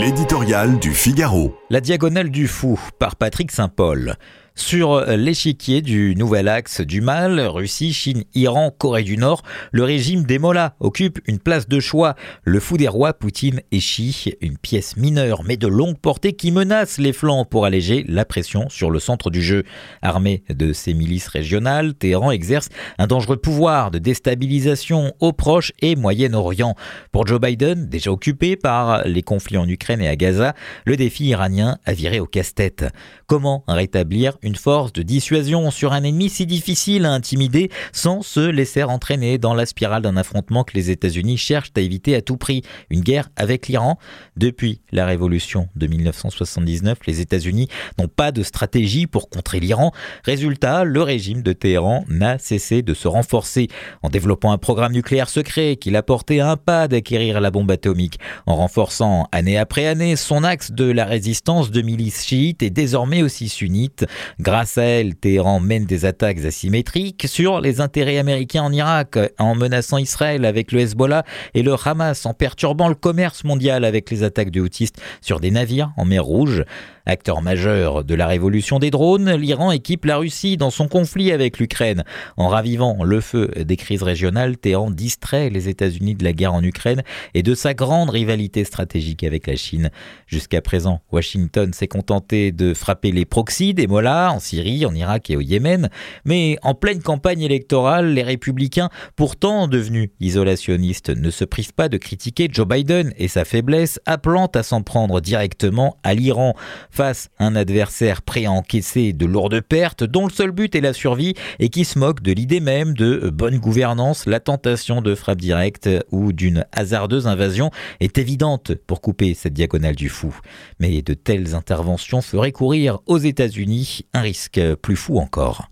L'éditorial du Figaro. La diagonale du fou par Patrick Saint-Paul. Sur l'échiquier du nouvel axe du mal, Russie, Chine, Iran, Corée du Nord, le régime des Mollahs occupe une place de choix. Le fou des rois, Poutine et Xi, une pièce mineure mais de longue portée qui menace les flancs pour alléger la pression sur le centre du jeu. Armé de ses milices régionales, Téhéran exerce un dangereux pouvoir de déstabilisation au Proche et Moyen-Orient. Pour Joe Biden, déjà occupé par les conflits en Ukraine et à Gaza, le défi iranien a viré au casse-tête. Comment rétablir une force de dissuasion sur un ennemi si difficile à intimider sans se laisser entraîner dans la spirale d'un affrontement que les États-Unis cherchent à éviter à tout prix, une guerre avec l'Iran. Depuis la révolution de 1979, les États-Unis n'ont pas de stratégie pour contrer l'Iran. Résultat, le régime de Téhéran n'a cessé de se renforcer en développant un programme nucléaire secret qui l'a porté un pas d'acquérir la bombe atomique, en renforçant année après année son axe de la résistance de milices chiites et désormais aussi sunnites. Grâce à elle, Téhéran mène des attaques asymétriques sur les intérêts américains en Irak, en menaçant Israël avec le Hezbollah et le Hamas, en perturbant le commerce mondial avec les attaques de houtistes sur des navires en mer Rouge. Acteur majeur de la révolution des drones, l'Iran équipe la Russie dans son conflit avec l'Ukraine. En ravivant le feu des crises régionales, Téhéran distrait les États-Unis de la guerre en Ukraine et de sa grande rivalité stratégique avec la Chine. Jusqu'à présent, Washington s'est contenté de frapper les proxys des Mollahs en Syrie, en Irak et au Yémen, mais en pleine campagne électorale, les républicains, pourtant devenus isolationnistes, ne se privent pas de critiquer Joe Biden et sa faiblesse, appelant à s'en prendre directement à l'Iran face à un adversaire prêt à encaisser de lourdes pertes dont le seul but est la survie et qui se moque de l'idée même de bonne gouvernance, la tentation de frappe directe ou d'une hasardeuse invasion est évidente pour couper cette diagonale du fou. Mais de telles interventions feraient courir aux États-Unis un risque plus fou encore.